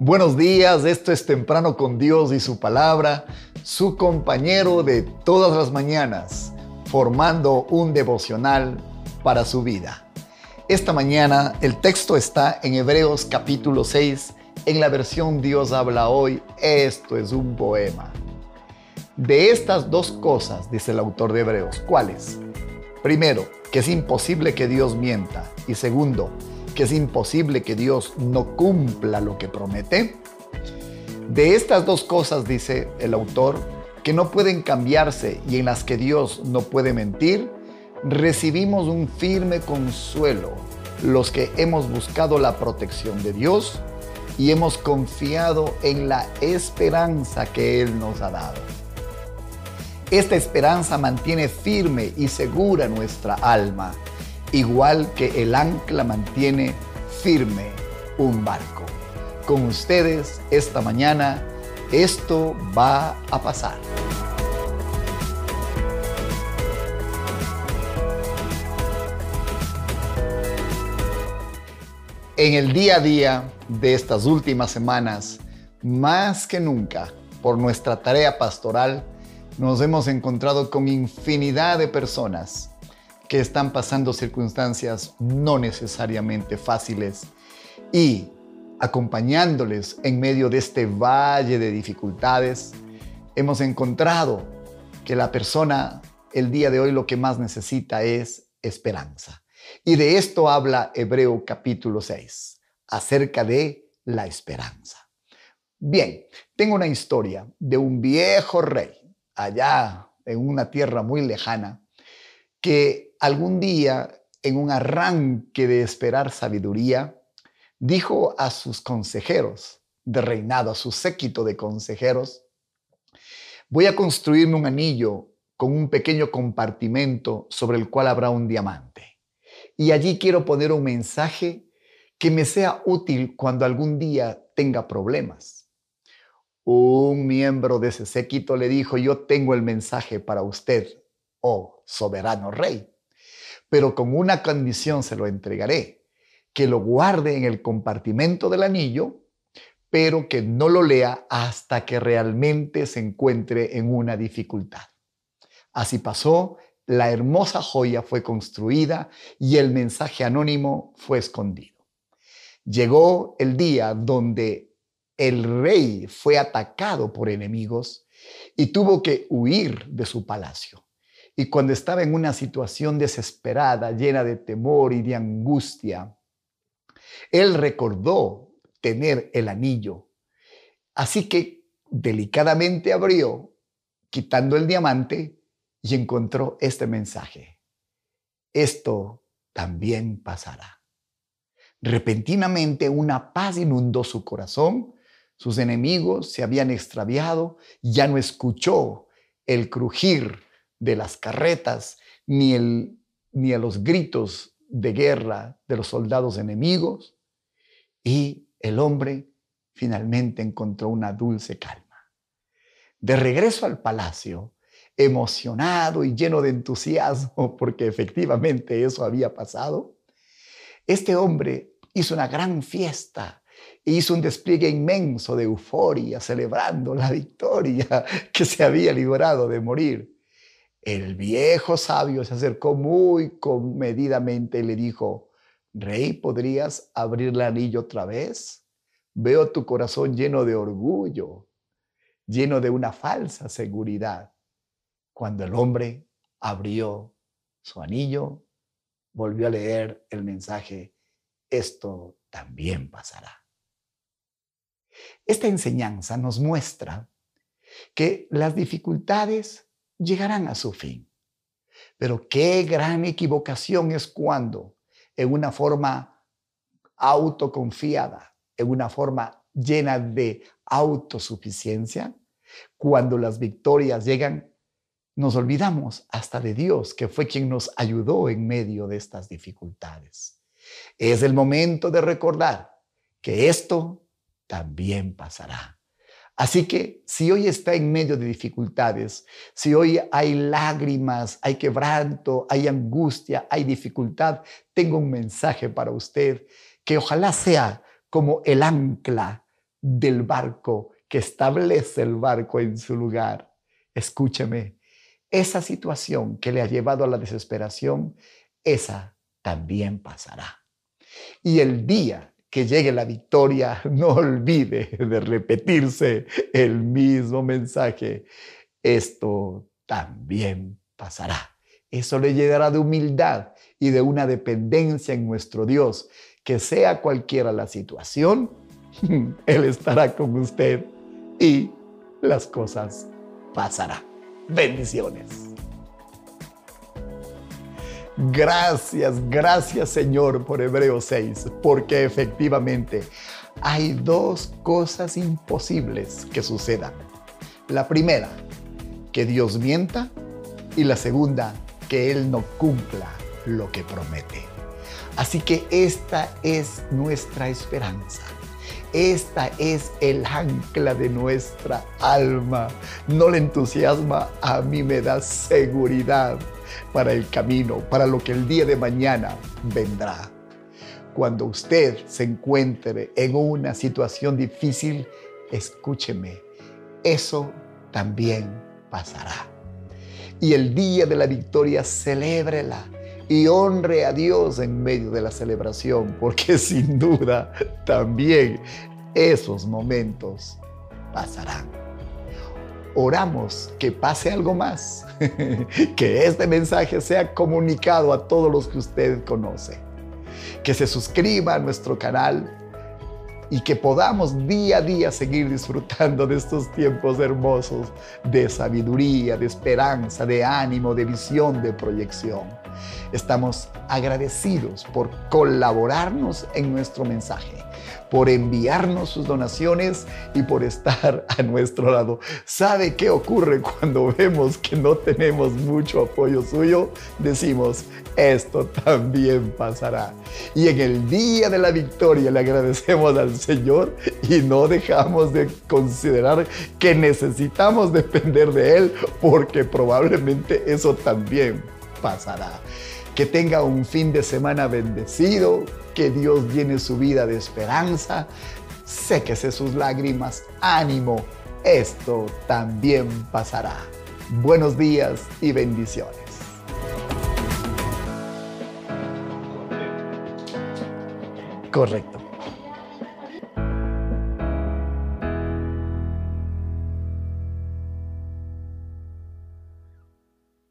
Buenos días, esto es Temprano con Dios y su palabra, su compañero de todas las mañanas, formando un devocional para su vida. Esta mañana el texto está en Hebreos capítulo 6, en la versión Dios habla hoy, esto es un poema. De estas dos cosas, dice el autor de Hebreos, ¿cuáles? Primero, que es imposible que Dios mienta. Y segundo, que es imposible que Dios no cumpla lo que promete? De estas dos cosas, dice el autor, que no pueden cambiarse y en las que Dios no puede mentir, recibimos un firme consuelo los que hemos buscado la protección de Dios y hemos confiado en la esperanza que Él nos ha dado. Esta esperanza mantiene firme y segura nuestra alma igual que el ancla mantiene firme un barco. Con ustedes esta mañana, esto va a pasar. En el día a día de estas últimas semanas, más que nunca, por nuestra tarea pastoral, nos hemos encontrado con infinidad de personas que están pasando circunstancias no necesariamente fáciles y acompañándoles en medio de este valle de dificultades, hemos encontrado que la persona el día de hoy lo que más necesita es esperanza. Y de esto habla Hebreo capítulo 6, acerca de la esperanza. Bien, tengo una historia de un viejo rey allá en una tierra muy lejana que algún día, en un arranque de esperar sabiduría, dijo a sus consejeros de reinado, a su séquito de consejeros, voy a construirme un anillo con un pequeño compartimento sobre el cual habrá un diamante. Y allí quiero poner un mensaje que me sea útil cuando algún día tenga problemas. Un miembro de ese séquito le dijo, yo tengo el mensaje para usted, oh soberano rey pero con una condición se lo entregaré, que lo guarde en el compartimento del anillo, pero que no lo lea hasta que realmente se encuentre en una dificultad. Así pasó, la hermosa joya fue construida y el mensaje anónimo fue escondido. Llegó el día donde el rey fue atacado por enemigos y tuvo que huir de su palacio. Y cuando estaba en una situación desesperada, llena de temor y de angustia, él recordó tener el anillo. Así que delicadamente abrió, quitando el diamante, y encontró este mensaje. Esto también pasará. Repentinamente una paz inundó su corazón, sus enemigos se habían extraviado, ya no escuchó el crujir de las carretas, ni, el, ni a los gritos de guerra de los soldados enemigos, y el hombre finalmente encontró una dulce calma. De regreso al palacio, emocionado y lleno de entusiasmo, porque efectivamente eso había pasado, este hombre hizo una gran fiesta e hizo un despliegue inmenso de euforia, celebrando la victoria que se había librado de morir. El viejo sabio se acercó muy comedidamente y le dijo, Rey, ¿podrías abrir el anillo otra vez? Veo tu corazón lleno de orgullo, lleno de una falsa seguridad. Cuando el hombre abrió su anillo, volvió a leer el mensaje, esto también pasará. Esta enseñanza nos muestra que las dificultades llegarán a su fin. Pero qué gran equivocación es cuando, en una forma autoconfiada, en una forma llena de autosuficiencia, cuando las victorias llegan, nos olvidamos hasta de Dios, que fue quien nos ayudó en medio de estas dificultades. Es el momento de recordar que esto también pasará. Así que si hoy está en medio de dificultades, si hoy hay lágrimas, hay quebranto, hay angustia, hay dificultad, tengo un mensaje para usted que ojalá sea como el ancla del barco, que establece el barco en su lugar. Escúcheme, esa situación que le ha llevado a la desesperación, esa también pasará. Y el día que llegue la victoria, no olvide de repetirse el mismo mensaje. Esto también pasará. Eso le llegará de humildad y de una dependencia en nuestro Dios, que sea cualquiera la situación, Él estará con usted y las cosas pasarán. Bendiciones. Gracias, gracias Señor por Hebreos 6, porque efectivamente hay dos cosas imposibles que sucedan. La primera, que Dios mienta y la segunda, que Él no cumpla lo que promete. Así que esta es nuestra esperanza. Esta es el ancla de nuestra alma. No le entusiasma, a mí me da seguridad para el camino, para lo que el día de mañana vendrá. Cuando usted se encuentre en una situación difícil, escúcheme, eso también pasará. Y el día de la victoria, celébrela y honre a Dios en medio de la celebración, porque sin duda también esos momentos pasarán. Oramos que pase algo más, que este mensaje sea comunicado a todos los que usted conoce, que se suscriba a nuestro canal y que podamos día a día seguir disfrutando de estos tiempos hermosos de sabiduría, de esperanza, de ánimo, de visión, de proyección. Estamos agradecidos por colaborarnos en nuestro mensaje por enviarnos sus donaciones y por estar a nuestro lado. ¿Sabe qué ocurre cuando vemos que no tenemos mucho apoyo suyo? Decimos, esto también pasará. Y en el día de la victoria le agradecemos al Señor y no dejamos de considerar que necesitamos depender de Él porque probablemente eso también pasará. Que tenga un fin de semana bendecido, que Dios llene su vida de esperanza, séquese sus lágrimas, ánimo, esto también pasará. Buenos días y bendiciones. Correcto.